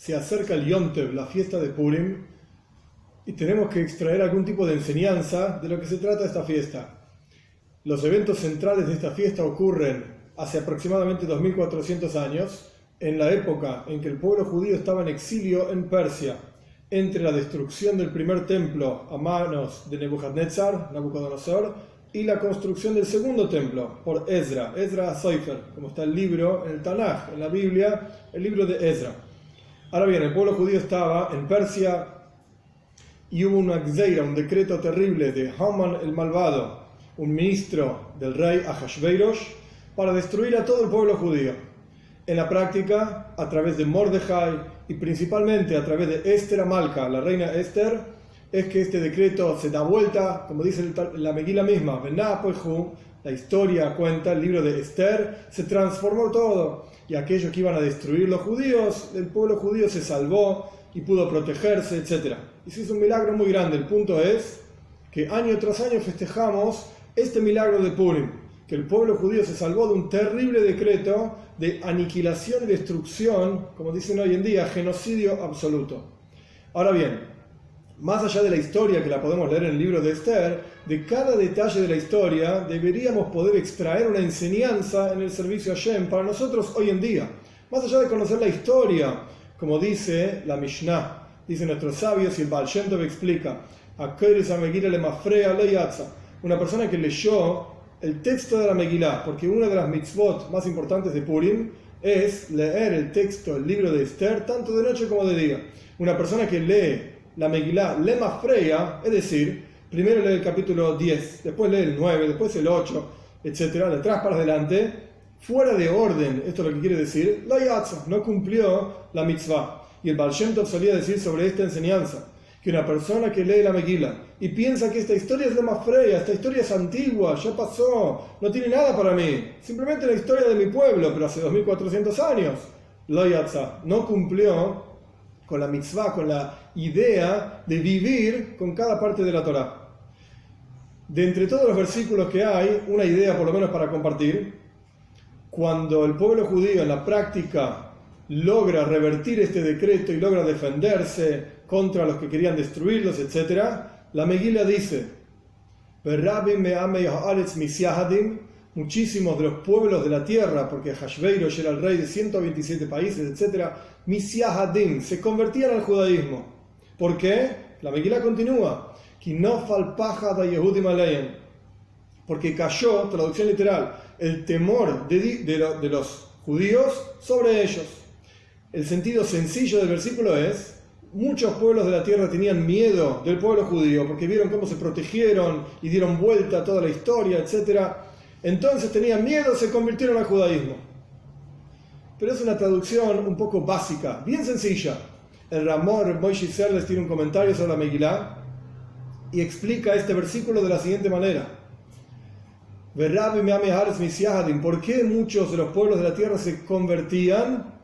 se acerca el Yontev, la fiesta de Purim, y tenemos que extraer algún tipo de enseñanza de lo que se trata esta fiesta. Los eventos centrales de esta fiesta ocurren hace aproximadamente 2400 años, en la época en que el pueblo judío estaba en exilio en Persia, entre la destrucción del primer templo a manos de Nebuchadnezzar, Nabucodonosor, y la construcción del segundo templo por Ezra, Ezra Seifer, como está el libro en el Tanaj, en la Biblia, el libro de Ezra. Ahora bien, el pueblo judío estaba en Persia y hubo una gzeira, un decreto terrible de Haman el malvado, un ministro del rey Ahashveirosh, para destruir a todo el pueblo judío. En la práctica, a través de Mordejai y principalmente a través de Esther Amalca, la reina Esther, es que este decreto se da vuelta, como dice la Meguila misma, la historia cuenta, el libro de Esther, se transformó todo y aquellos que iban a destruir los judíos, el pueblo judío se salvó y pudo protegerse, etc. Y se hizo un milagro muy grande. El punto es que año tras año festejamos este milagro de Purim, que el pueblo judío se salvó de un terrible decreto de aniquilación y destrucción, como dicen hoy en día, genocidio absoluto. Ahora bien, más allá de la historia que la podemos leer en el libro de Esther, de cada detalle de la historia deberíamos poder extraer una enseñanza en el servicio a Shem para nosotros hoy en día. Más allá de conocer la historia, como dice la Mishnah, dice nuestros sabios y el Baal Shem Tov explica, una persona que leyó el texto de la Megillah, porque una de las mitzvot más importantes de Purim es leer el texto, el libro de Esther, tanto de noche como de día. Una persona que lee la Megillah Lema Freya, es decir, primero lee el capítulo 10, después lee el 9, después el 8, etcétera, de atrás para adelante, fuera de orden, esto es lo que quiere decir, la Yatza, no cumplió la mitzvah. Y el Baal solía decir sobre esta enseñanza, que una persona que lee la Megillah y piensa que esta historia es Lema Freya, esta historia es antigua, ya pasó, no tiene nada para mí, simplemente la historia de mi pueblo, pero hace 2400 años, la no cumplió con la mitzvah, con la idea de vivir con cada parte de la Torah. De entre todos los versículos que hay, una idea por lo menos para compartir, cuando el pueblo judío en la práctica logra revertir este decreto y logra defenderse contra los que querían destruirlos, etc., la Megila dice, muchísimos de los pueblos de la tierra, porque Hashveirosh era el rey de 127 países, etc., Misiahadim, se convertían al judaísmo. ¿Por qué? La Megillah continúa. Porque cayó, traducción literal, el temor de, de los judíos sobre ellos. El sentido sencillo del versículo es, muchos pueblos de la tierra tenían miedo del pueblo judío porque vieron cómo se protegieron y dieron vuelta a toda la historia, etc. Entonces tenían miedo, se convirtieron al judaísmo. Pero es una traducción un poco básica, bien sencilla. El Ramor Moishe Serles tiene un comentario sobre la Megillah y explica este versículo de la siguiente manera. ¿Por qué muchos de los pueblos de la tierra se convertían?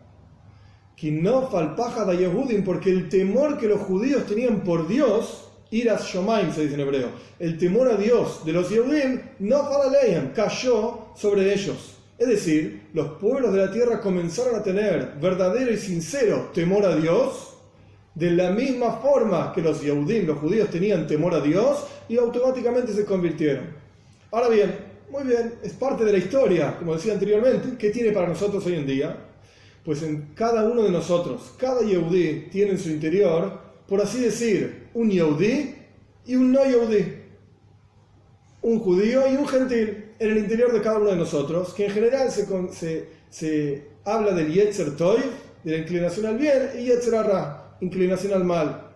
Porque el temor que los judíos tenían por Dios Iras Shomaim se dice en hebreo. El temor a Dios de los Yehudim no cayó sobre ellos. Es decir, los pueblos de la tierra comenzaron a tener verdadero y sincero temor a Dios, de la misma forma que los Yehudim, los judíos, tenían temor a Dios y automáticamente se convirtieron. Ahora bien, muy bien, es parte de la historia, como decía anteriormente. ¿Qué tiene para nosotros hoy en día? Pues en cada uno de nosotros, cada Yehudí tiene en su interior por así decir, un Yehudi y un no Yehudi. Un judío y un gentil en el interior de cada uno de nosotros, que en general se, habla del Yetzer Toy, de la inclinación al bien, y Yetzer Ra, inclinación al mal.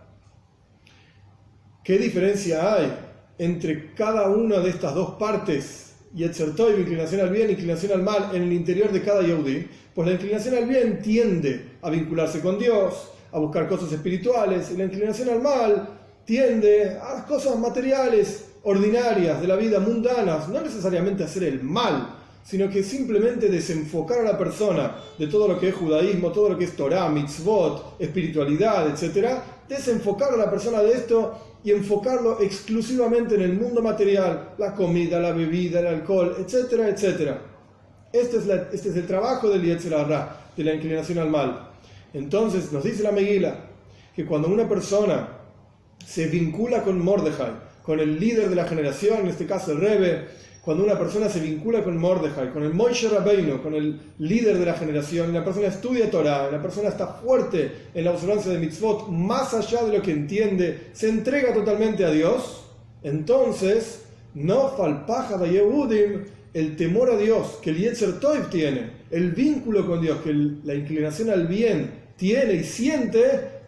¿Qué diferencia hay entre cada una de estas dos partes, Yetzer Toy, inclinación al bien, inclinación al mal, en el interior de cada Yehudi? Pues la inclinación al bien tiende a vincularse con Dios, a buscar cosas espirituales y la inclinación al mal tiende a cosas materiales, ordinarias, de la vida mundanas, no necesariamente hacer el mal, sino que simplemente desenfocar a la persona de todo lo que es judaísmo, todo lo que es Torah, mitzvot, espiritualidad, etc. Desenfocar a la persona de esto y enfocarlo exclusivamente en el mundo material, la comida, la bebida, el alcohol, etcétera, etcétera. Este es, este es el trabajo del Yetzer de la inclinación al mal. Entonces nos dice la Meguila que cuando una persona se vincula con Mordejai, con el líder de la generación, en este caso el Rebe, cuando una persona se vincula con Mordejai, con el Moishe Rabbeinu, con el líder de la generación, la persona estudia Torah, la persona está fuerte en la observancia de mitzvot, más allá de lo que entiende, se entrega totalmente a Dios, entonces, no falpaja de Yehudim el temor a Dios que el Yetzer Toiv tiene, el vínculo con Dios, que la inclinación al bien tiene y siente,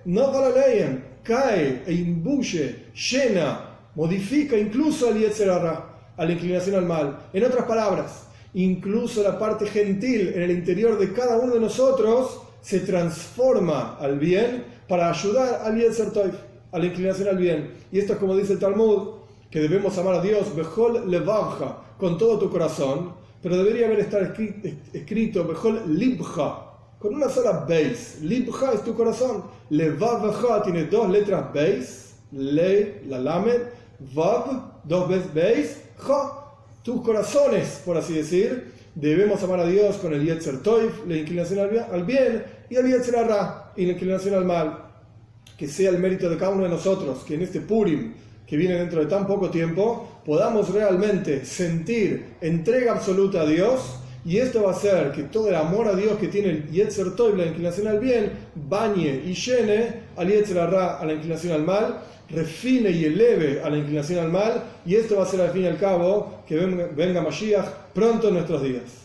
no leyen, cae e imbuye, llena, modifica incluso al Yetzer a la inclinación al mal. En otras palabras, incluso la parte gentil en el interior de cada uno de nosotros se transforma al bien para ayudar al Yetzer Toiv, a la inclinación al bien. Y esto es como dice el Talmud, que debemos amar a Dios, Bejol Levavja, con todo tu corazón, pero debería haber estado escrito Bejol Libja, con una sola base. Libja es tu corazón. Levavja tiene dos letras base, Le, la lamed, Vav, dos veces base, Ja, tus corazones, por así decir. Debemos amar a Dios con el Yetzer Toif, la inclinación al bien, y el Yetzer y la inclinación al mal. Que sea el mérito de cada uno de nosotros, que en este Purim que viene dentro de tan poco tiempo, podamos realmente sentir entrega absoluta a Dios y esto va a hacer que todo el amor a Dios que tiene el Yetzer Toib, la inclinación al bien, bañe y llene al Yetzer Ra, a la inclinación al mal, refine y eleve a la inclinación al mal, y esto va a ser al fin y al cabo que venga, Mashiach pronto en nuestros días.